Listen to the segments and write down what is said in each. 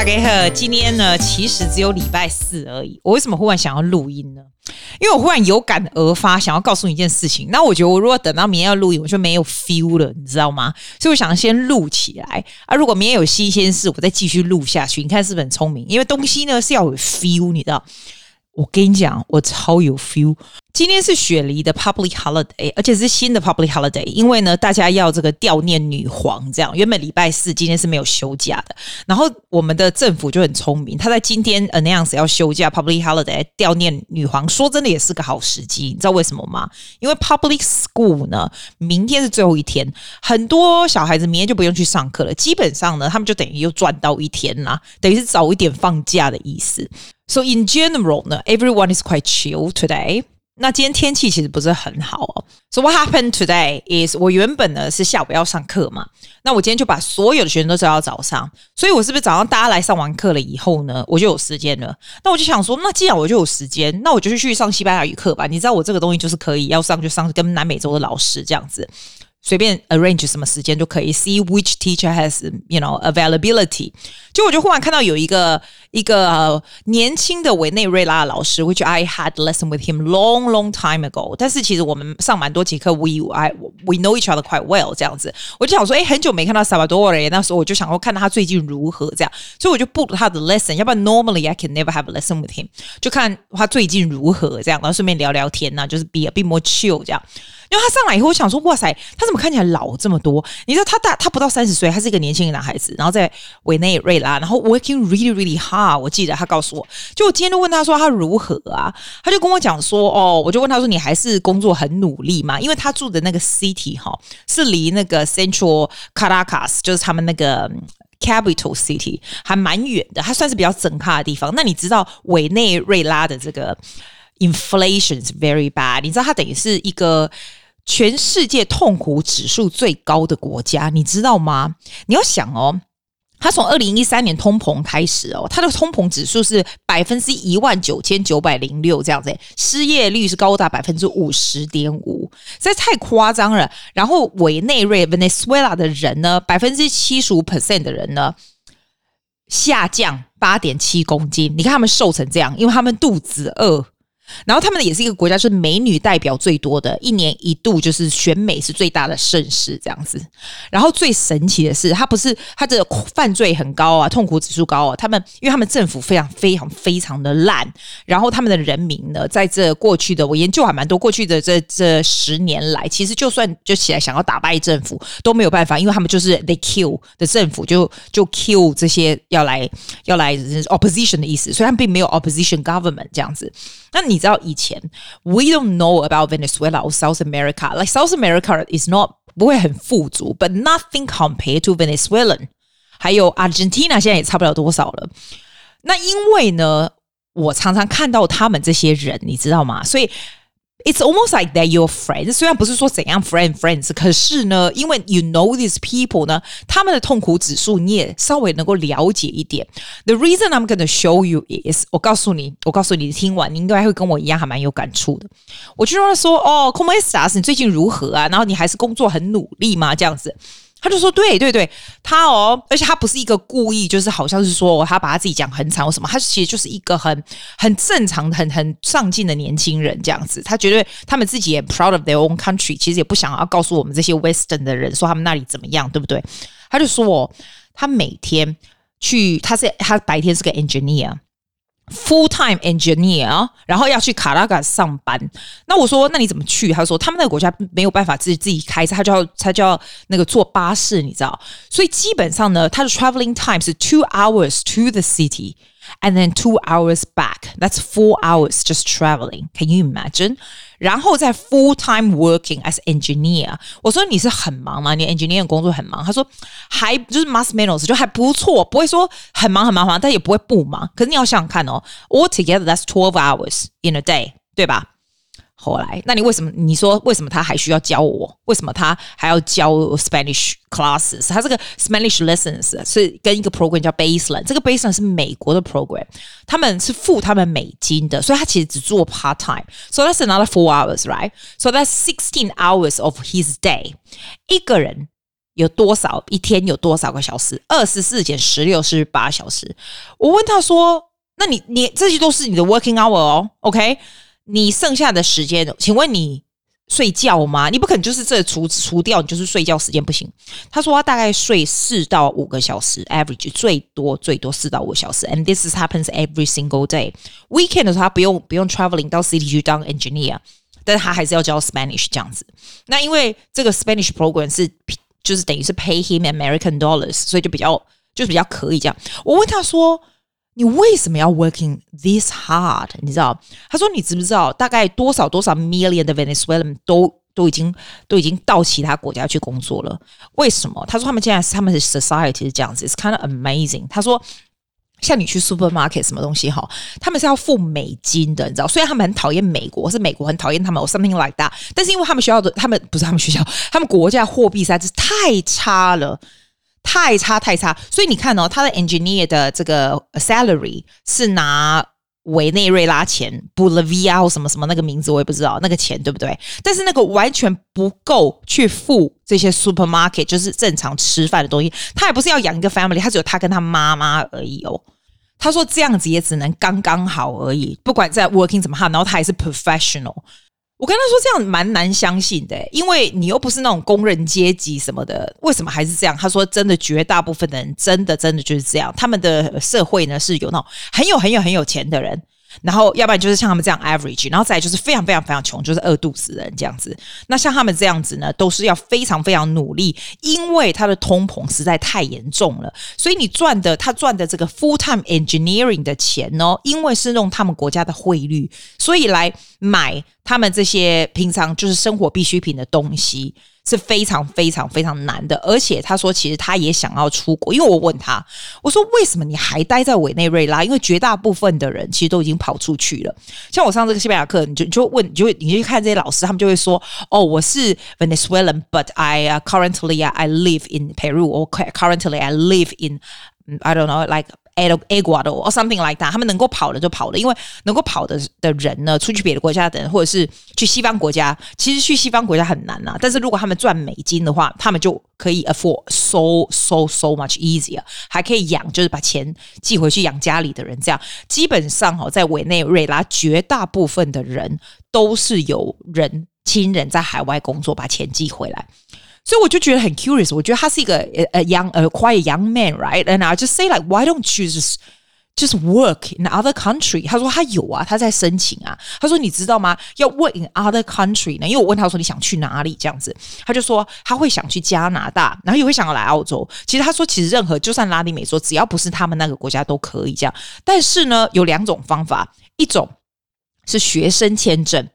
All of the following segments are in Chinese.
大家好，今天呢，其实只有礼拜四而已。我为什么忽然想要录音呢？因为我忽然有感而发，想要告诉你一件事情。那我觉得，我如果等到明天要录音，我就没有 feel 了，你知道吗？所以我想先录起来啊。如果明天有新鲜事，我再继续录下去。你看是不是很聪明？因为东西呢是要有 feel，你知道。我跟你讲，我超有 feel。今天是雪梨的 public holiday，而且是新的 public holiday，因为呢，大家要这个悼念女皇，这样。原本礼拜四今天是没有休假的，然后我们的政府就很聪明，他在今天 announce 要休假 public holiday 悼念女皇。说真的，也是个好时机，你知道为什么吗？因为 public school 呢，明天是最后一天，很多小孩子明天就不用去上课了，基本上呢，他们就等于又赚到一天啦，等于是早一点放假的意思。So in general 呢，everyone is quite chill today。那今天天气其实不是很好哦。So what happened today is 我原本呢是下午要上课嘛，那我今天就把所有的学生都叫到早上，所以我是不是早上大家来上完课了以后呢，我就有时间了？那我就想说，那既然我就有时间，那我就去上西班牙语课吧。你知道我这个东西就是可以要上就上，跟南美洲的老师这样子。随便 arrange 什么时间就可以，see which teacher has you know availability。就我就忽然看到有一个一个、呃、年轻的委内瑞拉的老师，which I had lesson with him long long time ago。但是其实我们上蛮多节课，we I we know each other quite well 这样子。我就想说，哎，很久没看到 Salvador，那时候我就想说看到他最近如何这样，所以我就 book 他的 lesson。要不然 normally I can never have a lesson with him，就看他最近如何这样，然后顺便聊聊天呐、啊，就是 be a bit more chill 这样。因为他上来以后，我想说，哇塞，他 怎么看起来老这么多？你知道他大，他不到三十岁，他是一个年轻的男孩子，然后在委内瑞拉，然后 working really really hard。我记得他告诉我，就我今天就问他说他如何啊？他就跟我讲说，哦，我就问他说，你还是工作很努力吗？因为他住的那个 city 哈，是离那个 Central Caracas，就是他们那个 capital city 还蛮远的，他算是比较整咖的地方。那你知道委内瑞拉的这个 inflation is very bad？你知道他等于是一个。全世界痛苦指数最高的国家，你知道吗？你要想哦，他从二零一三年通膨开始哦，他的通膨指数是百分之一万九千九百零六这样子，失业率是高达百分之五十点五，这太夸张了。然后委内瑞 Venezuela 的人呢，百分之七十五 percent 的人呢，下降八点七公斤。你看他们瘦成这样，因为他们肚子饿。然后他们也是一个国家，是美女代表最多的，一年一度就是选美是最大的盛事这样子。然后最神奇的是，他不是他的犯罪很高啊，痛苦指数高啊。他们因为他们政府非常非常非常的烂，然后他们的人民呢，在这过去的我研究还蛮多，过去的这这十年来，其实就算就起来想要打败政府都没有办法，因为他们就是 they kill 的政府就就 kill 这些要来要来 opposition 的意思，所以他们并没有 opposition government 这样子。那你知道以前，we don't know about Venezuela or South America. Like South America is not 不会很富足，but nothing compared to Venezuelan。还有 Argentina 现在也差不了多少了。那因为呢，我常常看到他们这些人，你知道吗？所以。 It's almost like that your friends。虽然不是说怎样 friend friends，可是呢，因为 you know these people 呢，他们的痛苦指数你也稍微能够了解一点。The reason I'm gonna show you is，我告诉你，我告诉你，听完你应该会跟我一样，还蛮有感触的。我就说说哦，Como estás？你最近如何啊？然后你还是工作很努力吗？这样子。他就说：“对对对，他哦，而且他不是一个故意，就是好像是说他把他自己讲很惨或什么，他其实就是一个很很正常、很很上进的年轻人这样子。他觉得他们自己也 proud of their own country，其实也不想要告诉我们这些 Western 的人说他们那里怎么样，对不对？他就说哦，他每天去，他是他白天是个 engineer。” Full-time engineer，然后要去卡拉加上班。那我说，那你怎么去？他说，他们那个国家没有办法自己自己开车，他就要他就要那个坐巴士，你知道？所以基本上呢，他的 traveling time 是 two hours to the city。And then two hours back. That's four hours just traveling. Can you imagine? 然后在 full time working as engineer。我说你是很忙吗？你 engineer 工作很忙？他说还就是 must menos 就还不错，不会说很忙很忙很忙，但也不会不忙。可是你要想想看哦，all together that's twelve hours in a day，对吧？后来，那你为什么？你说为什么他还需要教我？为什么他还要教 Spanish classes？他这个 Spanish lessons 是跟一个 program 叫 Baseline，这个 Baseline 是美国的 program，他们是付他们美金的，所以他其实只做 part time。So that's another four hours, right? So that's sixteen hours of his day。一个人有多少一天有多少个小时？二十四减十六是八小时。我问他说：“那你你这些都是你的 working hour 哦，OK？你剩下的时间，请问你睡觉吗？你不可能就是这除除掉，你就是睡觉时间不行。”他说他大概睡四到五个小时，average 最多最多四到五个小时。And this happens every single day. Weekend 的时候他不用不用 traveling 到 city 去当 engineer，但是他还是要教 Spanish 这样子。那因为这个 Spanish program 是。就是等于是 pay him American dollars，所以就比较就是比较可以这样。我问他说：“你为什么要 working this hard？” 你知道？他说：“你知不知道大概多少多少 million 的 Venezuelan 都都已经都已经到其他国家去工作了？为什么？”他说：“他们现在他们的 society 是这样子，it's kind of amazing。”他说。像你去 supermarket 什么东西哈，他们是要付美金的，你知道？虽然他们很讨厌美国，是美国很讨厌他们，or something like that。但是因为他们学校的，他们不是他们学校，他们国家货币实在是太差了，太差太差。所以你看哦，他的 engineer 的这个 salary 是拿委内瑞拉钱，Bolivia 或什么什么那个名字我也不知道，那个钱对不对？但是那个完全不够去付这些 supermarket，就是正常吃饭的东西。他也不是要养一个 family，他只有他跟他妈妈而已哦。他说这样子也只能刚刚好而已，不管在 working 怎么样，然后他还是 professional。我跟他说这样蛮难相信的，因为你又不是那种工人阶级什么的，为什么还是这样？他说真的，绝大部分的人真的真的就是这样，他们的社会呢是有那种很有很有很有钱的人。然后，要不然就是像他们这样 average，然后再来就是非常非常非常穷，就是饿肚子的人这样子。那像他们这样子呢，都是要非常非常努力，因为他的通膨实在太严重了。所以你赚的，他赚的这个 full time engineering 的钱哦，因为是用他们国家的汇率，所以来买他们这些平常就是生活必需品的东西。是非常非常非常难的，而且他说，其实他也想要出国，因为我问他，我说为什么你还待在委内瑞拉？因为绝大部分的人其实都已经跑出去了。像我上这个西班牙课，你就你就问，你就你去看这些老师，他们就会说，哦，我是 Venezuelan，but I currently I live in Peru or currently I live in I don't know like。Ecuador or something like that，他们能够跑的就跑了，因为能够跑的的人呢，出去别的国家的人，或者是去西方国家，其实去西方国家很难、啊。但是如果他们赚美金的话，他们就可以 afford so so so much easier，还可以养，就是把钱寄回去养家里的人。这样基本上哈，在委内瑞拉，绝大部分的人都是有人亲人在海外工作，把钱寄回来。所以我就觉得很 curious，我觉得他是一个呃 young 呃 quite young man，right？And I just say like why don't you just just work in other country？他说他有啊，他在申请啊。他说你知道吗？要 work in other country 呢？因为我问他说你想去哪里这样子，他就说他会想去加拿大，然后也会想要来澳洲。其实他说其实任何就算拉丁美洲，只要不是他们那个国家都可以这样。但是呢，有两种方法，一种是学生签证，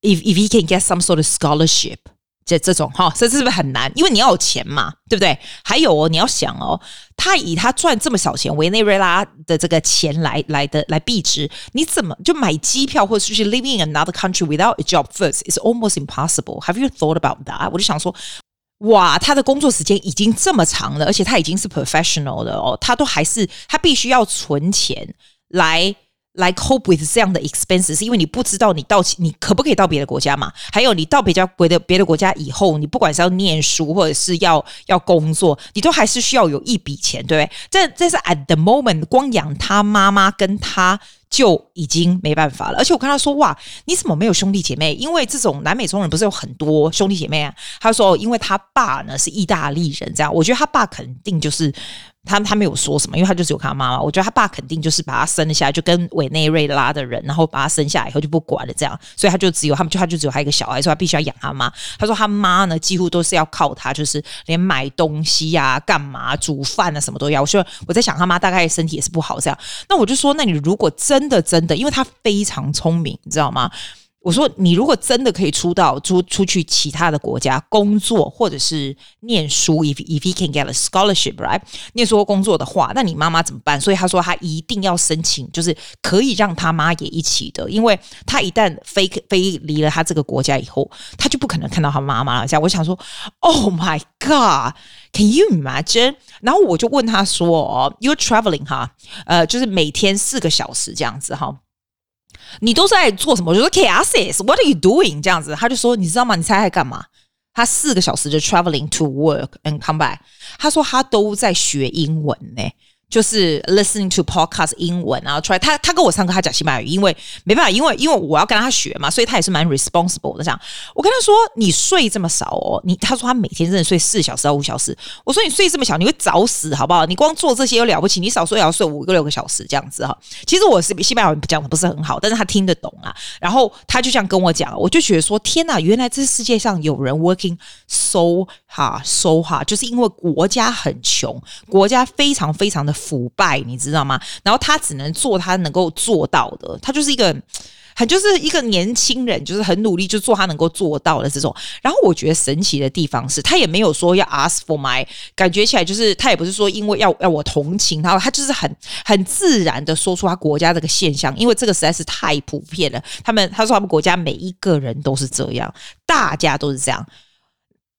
if if he can get some sort of scholarship。 这这种哈，这是不是很难？因为你要有钱嘛，对不对？还有哦，你要想哦，他以他赚这么少钱，委内瑞拉的这个钱来来的来币值，你怎么就买机票或者是去 living in another country without a job first? It's almost impossible. Have you thought about that? 我就想说，哇，他的工作时间已经这么长了，而且他已经是 professional 的哦，他都还是他必须要存钱来。来 cope with 这样的 expenses，是因为你不知道你到你可不可以到别的国家嘛？还有你到别家别的别的国家以后，你不管是要念书或者是要要工作，你都还是需要有一笔钱，对不对？这这是 at the moment，光养他妈妈跟他。就已经没办法了，而且我跟他说：“哇，你怎么没有兄弟姐妹？因为这种南美洲人不是有很多兄弟姐妹啊？”他说：“因为他爸呢是意大利人，这样，我觉得他爸肯定就是他，他没有说什么，因为他就只有看他妈妈。我觉得他爸肯定就是把他生下来，就跟委内瑞拉的人，然后把他生下来以后就不管了，这样，所以他就只有他们就他就只有他一个小孩，所以他必须要养他妈。他说他妈呢几乎都是要靠他，就是连买东西呀、啊、干嘛、煮饭啊什么都要。我说我在想他妈大概身体也是不好，这样。那我就说，那你如果真的真的，因为他非常聪明，你知道吗？我说你如果真的可以出到出出去其他的国家工作，或者是念书，if if he can get a scholarship，right？念书或工作的话，那你妈妈怎么办？所以他说他一定要申请，就是可以让他妈也一起的，因为他一旦飞飞离了他这个国家以后，他就不可能看到他妈妈了。这样我想说，Oh my God，Can you imagine？然后我就问他说：“，You're traveling 哈，呃，就是每天四个小时这样子哈。”你都在做什么？我就说 “Chaos，What are you doing？” 这样子，他就说：“你知道吗？你猜他在干嘛？他四个小时的 traveling to work and come back，他说他都在学英文呢。就是 listening to podcast 英文，然后出来他他跟我上课，他讲西班牙语，因为没办法，因为因为我要跟他学嘛，所以他也是蛮 responsible 的。这样，我跟他说，你睡这么少哦，你他说他每天真的睡四小时到五小时。我说你睡这么小，你会早死好不好？你光做这些又了不起，你少说也要睡五个六个小时这样子哈。其实我是西班牙语讲的不是很好，但是他听得懂啊。然后他就这样跟我讲，我就觉得说天哪，原来这世界上有人 working so hard so hard，就是因为国家很穷，国家非常非常的。腐败，你知道吗？然后他只能做他能够做到的，他就是一个很就是一个年轻人，就是很努力就做他能够做到的这种。然后我觉得神奇的地方是他也没有说要 ask for my，感觉起来就是他也不是说因为要要我同情他，他就是很很自然的说出他国家这个现象，因为这个实在是太普遍了。他们他说他们国家每一个人都是这样，大家都是这样。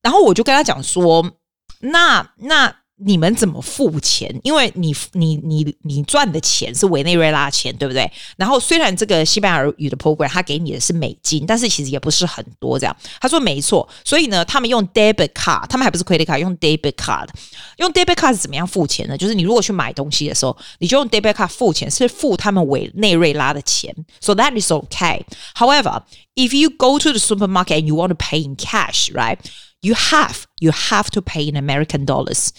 然后我就跟他讲说，那那。你们怎么付钱？因为你你你你赚的钱是委内瑞拉钱，对不对？然后虽然这个西班牙语的 program 他给你的是美金，但是其实也不是很多这样。他说没错，所以呢，他们用 debit card，他们还不是 credit card，用 debit card。用 debit card 是怎么样付钱呢？就是你如果去买东西的时候，你就用 debit card 付钱，是付他们委内瑞拉的钱。So that is okay. However, if you go to the supermarket and you want to pay in cash, right? You have you have to pay in American dollars.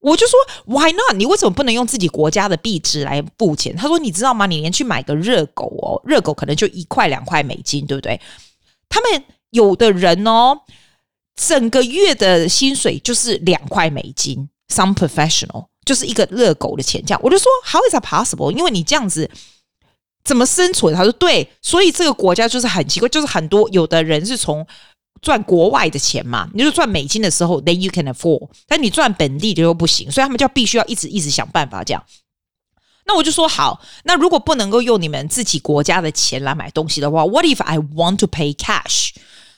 我就说 Why not？你为什么不能用自己国家的币值来付钱？他说你知道吗？你连去买个热狗哦，热狗可能就一块两块美金，对不对？他们有的人哦，整个月的薪水就是两块美金。Some professional 就是一个热狗的钱这样。我就说 How is that possible？因为你这样子怎么生存？他说对，所以这个国家就是很奇怪，就是很多有的人是从。赚国外的钱嘛，你就赚美金的时候，then you can afford。但你赚本地的又不行，所以他们就必须要一直一直想办法这样。那我就说好，那如果不能够用你们自己国家的钱来买东西的话，what if I want to pay cash？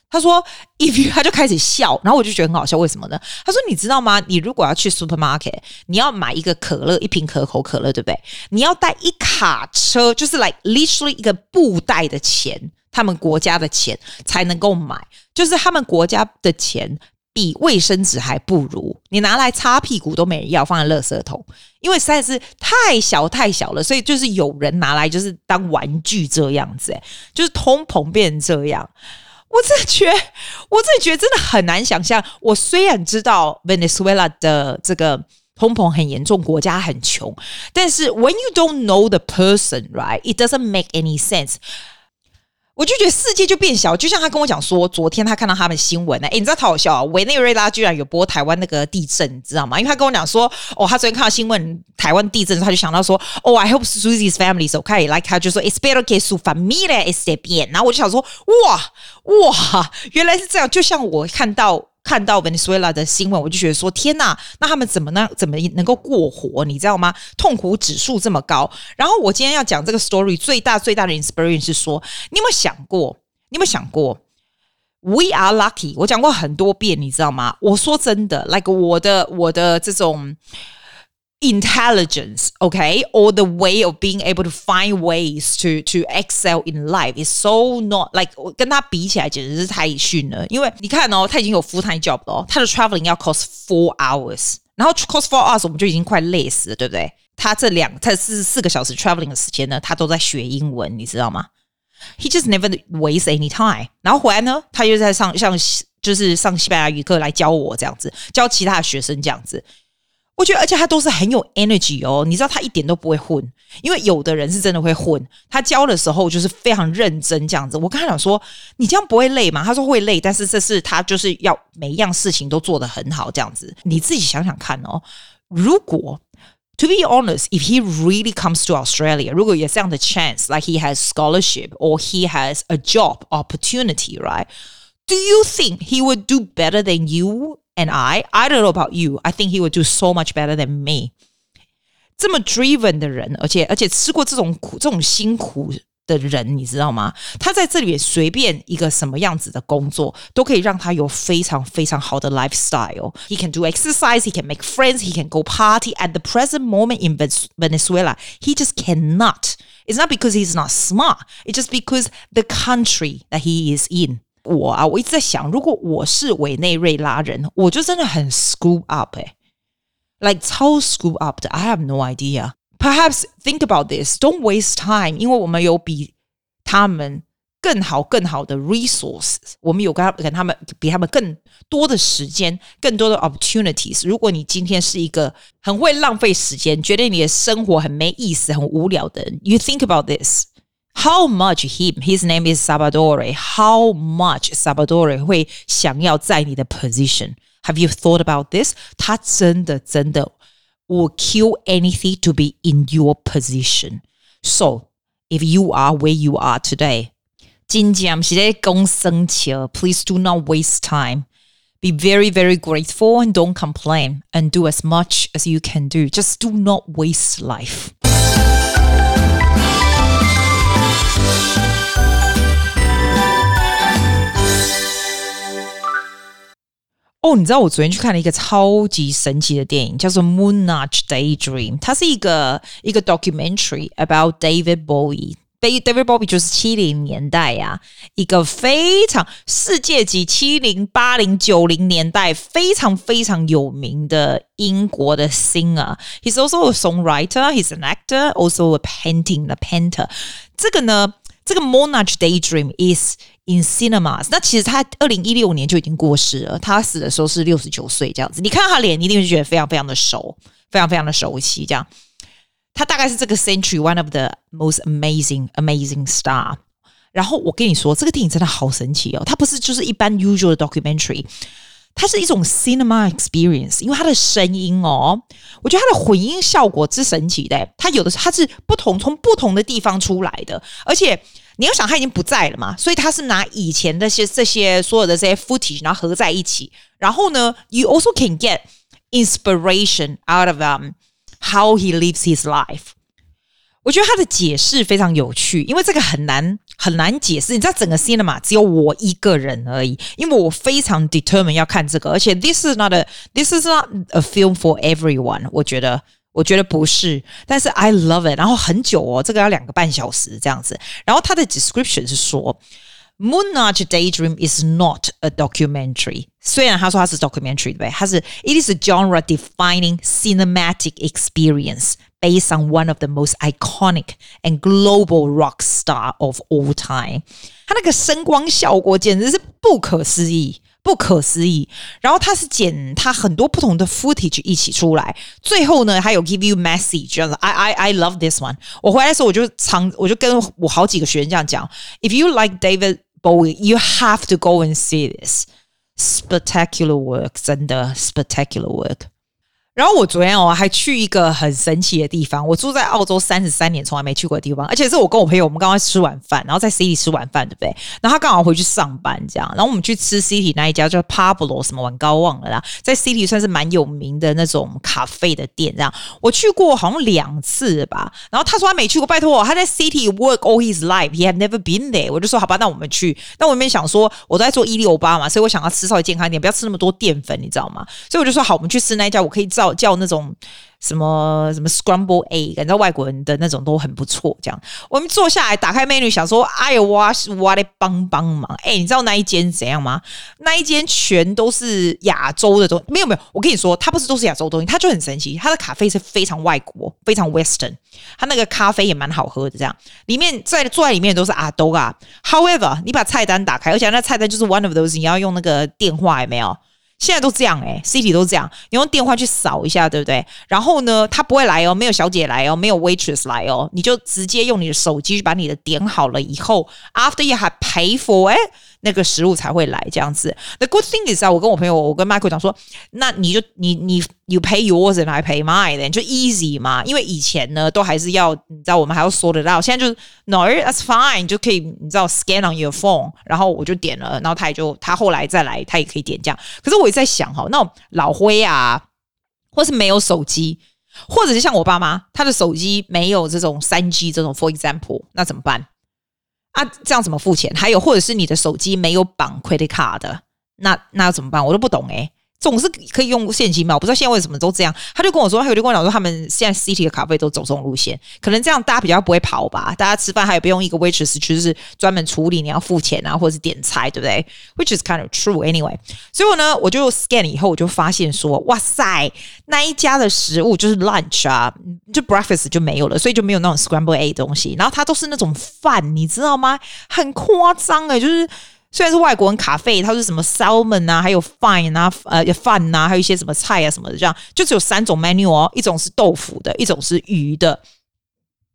他说，if you，他就开始笑，然后我就觉得很好笑，为什么呢？他说，你知道吗？你如果要去 supermarket，你要买一个可乐，一瓶可口可乐，对不对？你要带一卡车，就是 like literally 一个布袋的钱。他们国家的钱才能够买，就是他们国家的钱比卫生纸还不如，你拿来擦屁股都没人要，放在垃圾桶，因为实在是太小太小了，所以就是有人拿来就是当玩具这样子，诶，就是通膨变成这样，我真的觉得，我真的觉得真的很难想象。我虽然知道 Venezuela 的这个通膨很严重，国家很穷，但是 when you don't know the person, right, it doesn't make any sense. 我就觉得世界就变小，就像他跟我讲说，昨天他看到他们新闻呢，诶，你知道他好笑啊？委内瑞拉居然有播台湾那个地震，你知道吗？因为他跟我讲说，哦，他昨天看到新闻台湾地震，他就想到说，哦，I hope Susie's family is okay，like 他就说，espero que su familia esté bien。然后我就想说，哇哇，原来是这样，就像我看到。看到 Venezuela 的新闻，我就觉得说天呐，那他们怎么呢怎么能够过活？你知道吗？痛苦指数这么高。然后我今天要讲这个 story 最大最大的 inspiration 是说，你有没有想过？你有没有想过？We are lucky。我讲过很多遍，你知道吗？我说真的，like 我的我的这种。intelligence, okay, or the way of being able to find ways to to excel in life is so not like 跟他比起来简直是太逊了。因为你看哦，他已经有 full time job 了，他的 traveling 要 cost four hours，然后 cost four hours 我们就已经快累死了，对不对？他这两他四四个小时 traveling 的时间呢，他都在学英文，你知道吗？He just never waste any time。然后回来呢，他又在上像就是上西班牙语课来教我这样子，教其他的学生这样子。 我觉得，而且他都是很有 energy 哦。你知道，他一点都不会混，因为有的人是真的会混。他教的时候就是非常认真这样子。我跟他讲说：“你这样不会累吗？”他说：“会累，但是这是他就是要每一样事情都做得很好这样子。”你自己想想看哦。如果 to be honest, if he really comes to Australia，如果有这样的 chance，like he has scholarship or he has a job opportunity，right？Do you think he would do better than you？you？And I, I don't know about you. I think he would do so much better than me. 这么 driven 的人，而且而且吃过这种苦、这种辛苦的人，你知道吗？他在这里随便一个什么样子的工作，都可以让他有非常非常好的 lifestyle. He can do exercise. He can make friends. He can go party. At the present moment in Venezuela, he just cannot. It's not because he's not smart. It's just because the country that he is in. 我啊，我一直在想，如果我是委内瑞拉人，我就真的很 screw up 哎，like 超 screw up 的。I have no idea. Perhaps think about this. Don't waste time，因为我们有比他们更好、更好的 resources，我们有跟他跟他们比他们更多的时间、更多的 opportunities。如果你今天是一个很会浪费时间、觉得你的生活很没意思、很无聊的人，you think about this。How much him? His name is Salvador. How much Salvador 会想要在你的 position? Have you thought about this? 他真的真的 will kill anything to be in your position. So if you are where you are today, 真正是在讲生气 Please do not waste time. Be very, very grateful and don't complain and do as much as you can do. Just do not waste life. 哦，你知道我昨天去看了一个超级神奇的电影，叫做《Moonage Daydream》。它是一个一个 documentary about David Bowie。David Bowie 就是七零年代呀、啊，一个非常世界级七零八零九零年代非常非常有名的英国的 singer。He's also a songwriter. He's an actor. Also a painting, a painter。这个呢？这个 Moonage Daydream is in cinemas。那其实他二零一六年就已经过世了，他死的时候是六十九岁这样子。你看他脸，你一定会觉得非常非常的熟，非常非常的熟悉。这样，他大概是这个 century one of the most amazing amazing star。然后我跟你说，这个电影真的好神奇哦，它不是就是一般 usual documentary。它是一种 cinema experience，因为它的声音哦，我觉得它的混音效果之神奇的。它有的它是不同从不同的地方出来的，而且你要想他已经不在了嘛，所以他是拿以前的些这些所有的这些 footage 然后合在一起，然后呢，you also can get inspiration out of how he lives his life。我觉得他的解释非常有趣，因为这个很难很难解释。你知道整个 cinema 只有我一个人而已，因为我非常 determined 要看这个，而且 this is not a this is not a film for everyone。我觉得我觉得不是，但是 I love it。然后很久哦，这个要两个半小时这样子。然后他的 description 是说，Moonage Daydream is not a documentary。虽然他说他是 documentary，对不对？他是 it is a genre-defining cinematic experience。Based on one of the most iconic and global rock star of all time，他那个声光效果简直是不可思议， 不可思议。然后他是剪他很多不同的 footage 一起出来，最后呢还有 give you message，这样子。I I I love this one。我回来的时候我就常我就跟我好几个学员这样讲：If you like David Bowie, you have to go and see this spectacular work，真的 spectacular work。然后我昨天哦还去一个很神奇的地方，我住在澳洲三十三年，从来没去过的地方，而且是我跟我朋友，我们刚刚吃晚饭，然后在 City 吃晚饭，对不对？然后他刚好回去上班，这样，然后我们去吃 City 那一家叫 Pablo 什么碗糕忘了啦，在 City 算是蛮有名的那种咖啡的店，这样，我去过好像两次吧。然后他说他没去过，拜托我，他在 City work all his life，he have never been there。我就说好吧，那我们去。那我没想说，我都在做一六八嘛，所以我想要吃稍微健康一点，不要吃那么多淀粉，你知道吗？所以我就说好，我们去吃那一家，我可以照叫叫那种。什么什么 scramble egg，你知道外国人的那种都很不错。这样，我们坐下来打开 menu，想说，哎呦哇，我来帮帮忙。哎，你知道那一间怎样吗？那一间全都是亚洲的东西，没有没有。我跟你说，它不是都是亚洲东西，它就很神奇。它的咖啡是非常外国，非常 Western。它那个咖啡也蛮好喝的，这样里面在坐在里面都是阿兜啊。However，你把菜单打开，而且那菜单就是 one of those，你要用那个电话有没有？现在都这样哎、欸，City 都这样，你用电话去扫一下，对不对？然后呢，他不会来哦，没有小姐来哦，没有 waitress 来哦，你就直接用你的手机去把你的点好了以后，after you have paid for 哎。那个食物才会来这样子。The good thing is 啊，我跟我朋友，我跟 Michael 讲说，那你就你你 you pay yours and I pay mine，then 就 easy 嘛。因为以前呢，都还是要你知道，我们还要 sort it out。现在就是 no，that's fine，就可以你知道 scan on your phone，然后我就点了，然后他也就他后来再来，他也可以点这样。可是我也在想哈，那种老灰啊，或是没有手机，或者是像我爸妈，他的手机没有这种三 G 这种，for example，那怎么办？啊，这样怎么付钱？还有，或者是你的手机没有绑 credit card 的，那那怎么办？我都不懂诶。总是可以用现金嘛？我不知道现在为什么都这样。他就跟我说，他有就跟我讲说，他们现在 City 的咖啡都走这种路线，可能这样大家比较不会跑吧？大家吃饭还有不用一个 waitress，就是专门处理你要付钱啊，或者是点菜，对不对？Which is kind of true anyway。所以我呢，我就 scan 以后，我就发现说，哇塞，那一家的食物就是 lunch 啊，就 breakfast 就没有了，所以就没有那种 scramble egg 东西，然后它都是那种饭，你知道吗？很夸张哎，就是。虽然是外国人咖啡，它是什么 salmon 啊，还有 fine 啊，呃饭呐、啊，还有一些什么菜啊什么的，这样就只有三种 menu 哦，一种是豆腐的，一种是鱼的，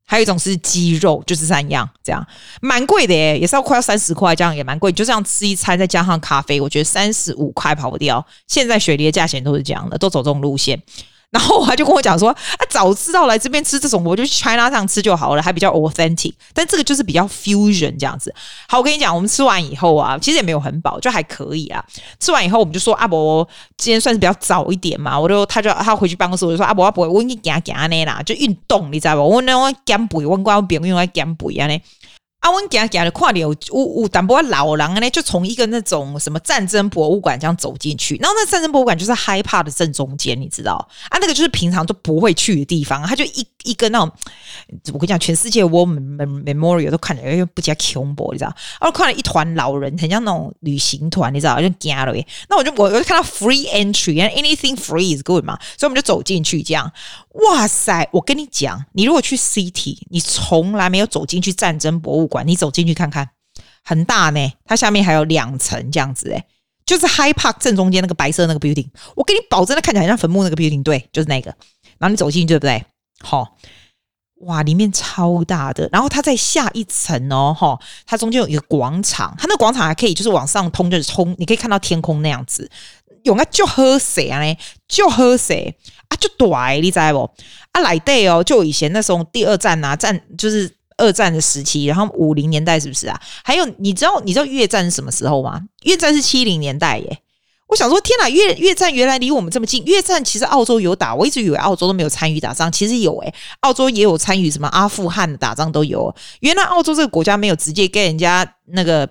还有一种是鸡肉，就是三样，这样蛮贵的耶，也是要快要三十块，这样也蛮贵。就这样吃一餐，再加上咖啡，我觉得三十五块跑不掉。现在雪梨的价钱都是这样的，都走这种路线。然后他就跟我讲说：“啊，早知道来这边吃这种，我就去 China 上吃就好了，还比较 authentic。但这个就是比较 fusion 这样子。好，我跟你讲，我们吃完以后啊，其实也没有很饱，就还可以啊。吃完以后，我们就说阿伯今天算是比较早一点嘛，我就他就他回去办公室，我就说阿伯阿伯，我给你讲讲呢啦，就运动，你知道不？我那我减肥，我光别用来减肥啊呢。”啊，我讲讲的跨年有有有淡薄老人呢，就从一个那种什么战争博物馆这样走进去，然后那战争博物馆就是害怕的正中间，你知道啊？那个就是平常都不会去的地方，它就一一个那种，我跟你讲，全世界 War Memorial 都看着，因为不加恐怖，你知道？然后看了一团老人，很像那种旅行团，你知道？就惊了耶！那我就我我就看到 Free Entry，anything free is good 嘛，所以我们就走进去，这样。哇塞！我跟你讲，你如果去 City，你从来没有走进去战争博物馆，你走进去看看，很大呢。它下面还有两层这样子，诶，就是 Hy Park 正中间那个白色那个 building，我给你保证，它看起来很像坟墓那个 building，对，就是那个。然后你走进去，对不对？好，哇，里面超大的。然后它在下一层哦，哈，它中间有一个广场，它那广场还可以就是往上通，就是通，你可以看到天空那样子。有啊，就喝水啊，就喝水。啊，就短，你知不？啊，来对哦，就以前那时候第二战啊，战就是二战的时期，然后五零年代是不是啊？还有，你知道你知道越战是什么时候吗？越战是七零年代耶。我想说，天哪，越越战原来离我们这么近。越战其实澳洲有打，我一直以为澳洲都没有参与打仗，其实有诶，澳洲也有参与，什么阿富汗的打仗都有。原来澳洲这个国家没有直接跟人家那个。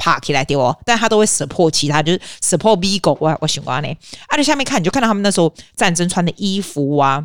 爬起来丢哦，但他都会 support 其他，就是 support Vigo 我我喜欢呢。啊，在下面看，你就看到他们那时候战争穿的衣服啊，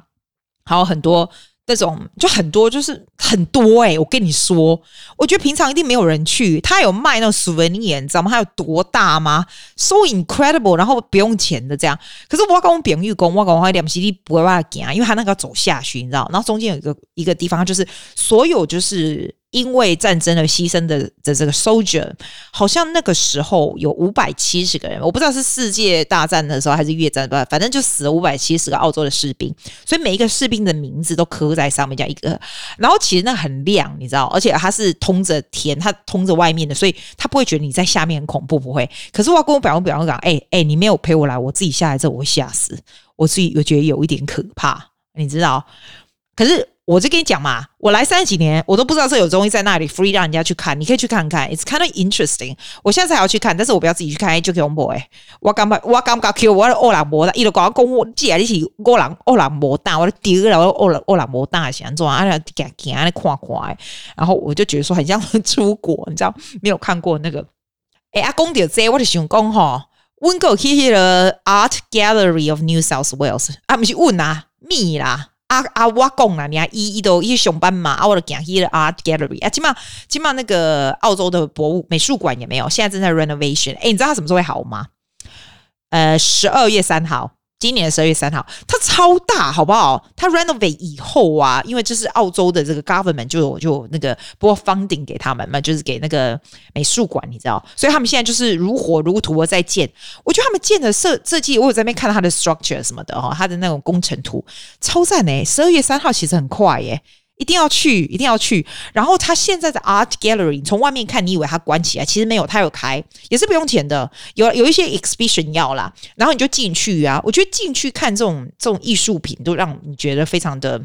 还有很多那种，就很多，就是很多哎、欸。我跟你说，我觉得平常一定没有人去。他有卖那种 souvenir，你知道吗？他有多大吗？So incredible，然后不用钱的这样。可是我跟我朋友讲，我跟我两兄弟不会往那行，因为他那个要走下去，你知道。然后中间有一个一个地方，就是所有就是。因为战争而牺牲的的这个 soldier，好像那个时候有五百七十个人，我不知道是世界大战的时候还是越战吧，反正就死了五百七十个澳洲的士兵，所以每一个士兵的名字都刻在上面，这样一个。然后其实那很亮，你知道，而且它是通着天，它通着外面的，所以他不会觉得你在下面很恐怖，不会。可是我要跟我表哥表哥讲，哎哎，你没有陪我来，我自己下来之后我会吓死，我自己我觉得有一点可怕，你知道。可是。我就跟你讲嘛，我来三十几年，我都不知道这有东西在那里 free 让人家去看，你可以去看看，it's kind of interesting。我现在才要去看，但是我不要自己去看，就给我们播诶。我刚把我刚刚 Q 我的欧朗摩大，一路讲讲我寄来一起欧朗欧朗摩大，我丢了我欧朗欧朗摩大想做啊，啊，给给啊，看看。然后我就觉得说很像出国，你知道没有看过那个。哎，阿公点这，我就想讲哈，温哥去去了 Art Gallery of New South Wales，啊，不是问啊，咪啦。啊啊！我讲啦，你啊，一一都一上班嘛，啊，我都讲去了 Art Gallery 啊，起码起码那个澳洲的博物美术馆也没有，现在正在 renovation。哎，你知道它什么时候会好吗？呃，十二月三号。今年十二月三号，它超大，好不好？它 renovate 以后啊，因为这是澳洲的这个 government 就就那个拨 funding 给他们嘛，就是给那个美术馆，你知道，所以他们现在就是如火如荼的在建。我觉得他们建的设设计，我有在那边看到它的 structure 什么的哈，它的那种工程图超赞诶。十二月三号其实很快耶。一定要去，一定要去。然后他现在的 Art Gallery，从外面看，你以为它关起来，其实没有，它有开，也是不用钱的。有有一些 exhibition 要啦，然后你就进去啊。我觉得进去看这种这种艺术品，都让你觉得非常的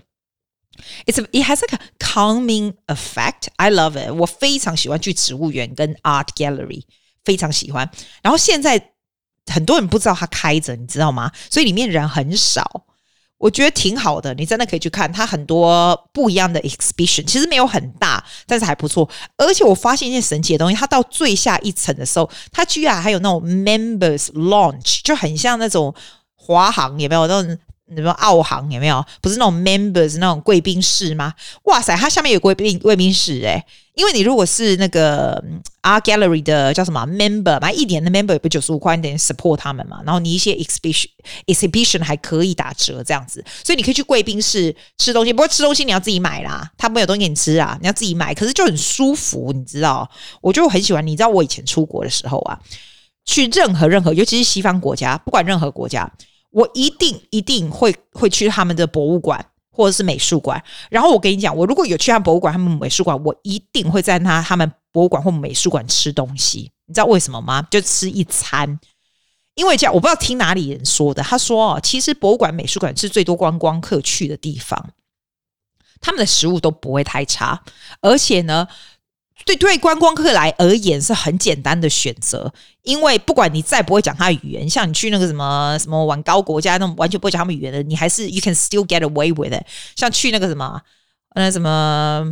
，it's a, it has a calming effect. I love it。我非常喜欢去植物园跟 Art Gallery，非常喜欢。然后现在很多人不知道它开着，你知道吗？所以里面人很少。我觉得挺好的，你真的可以去看，它很多不一样的 exhibition，其实没有很大，但是还不错。而且我发现一件神奇的东西，它到最下一层的时候，它居然还有那种 members launch，就很像那种华航有没有那种？什么澳航有没有？不是那种 members 那种贵宾室吗？哇塞，它下面有贵宾贵宾室诶，因为你如果是那个 Art Gallery 的叫什么 member，买一年的 member 也不九十五块，你等于 support 他们嘛。然后你一些 exhibition exhibition 还可以打折这样子，所以你可以去贵宾室吃东西。不过吃东西你要自己买啦，他没有东西给你吃啊，你要自己买。可是就很舒服，你知道？我就很喜欢。你知道我以前出国的时候啊，去任何任何，尤其是西方国家，不管任何国家。我一定一定会会去他们的博物馆或者是美术馆，然后我跟你讲，我如果有去他们博物馆、他们美术馆，我一定会在他他们博物馆或美术馆吃东西。你知道为什么吗？就吃一餐，因为这样我不知道听哪里人说的，他说哦，其实博物馆、美术馆是最多观光客去的地方，他们的食物都不会太差，而且呢。对对，观光客来而言是很简单的选择，因为不管你再不会讲他语言，像你去那个什么什么玩高国家那种完全不会讲他们语言的，你还是 you can still get away with it。像去那个什么那什么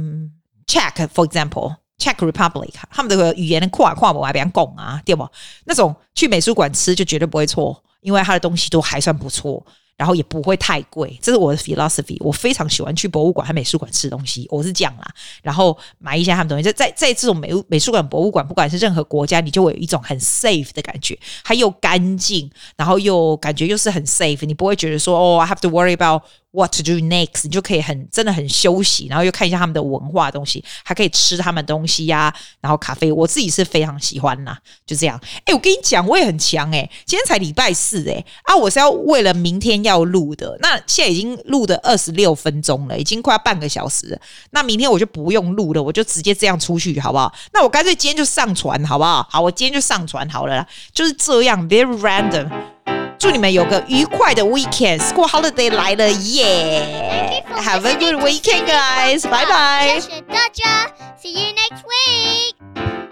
Czech for example Czech Republic，他们的语言的跨跨我还别讲啊，对不？那种去美术馆吃就绝对不会错，因为他的东西都还算不错。然后也不会太贵，这是我的 philosophy。我非常喜欢去博物馆和美术馆吃东西，我是这样啦。然后买一些他们东西，在在在这种美美术馆、博物馆，不管是任何国家，你就会有一种很 safe 的感觉，它又干净，然后又感觉又是很 safe，你不会觉得说哦，I have to worry about。What to do next？你就可以很真的很休息，然后又看一下他们的文化的东西，还可以吃他们的东西呀、然后咖啡，我自己是非常喜欢呐，就这样。哎，我跟你讲，我也很强哎，今天才礼拜四哎啊，我是要为了明天要录的，那现在已经录的二十六分钟了，已经快要半个小时了，那明天我就不用录了，我就直接这样出去好不好？那我干脆今天就上传好不好？好，我今天就上传好了啦，就是这样，very random。祝你们有个愉快的 weekend. School holiday 来了耶、yeah!！Have a good weekend, guys. Bye bye. 谢谢大家，See you next week.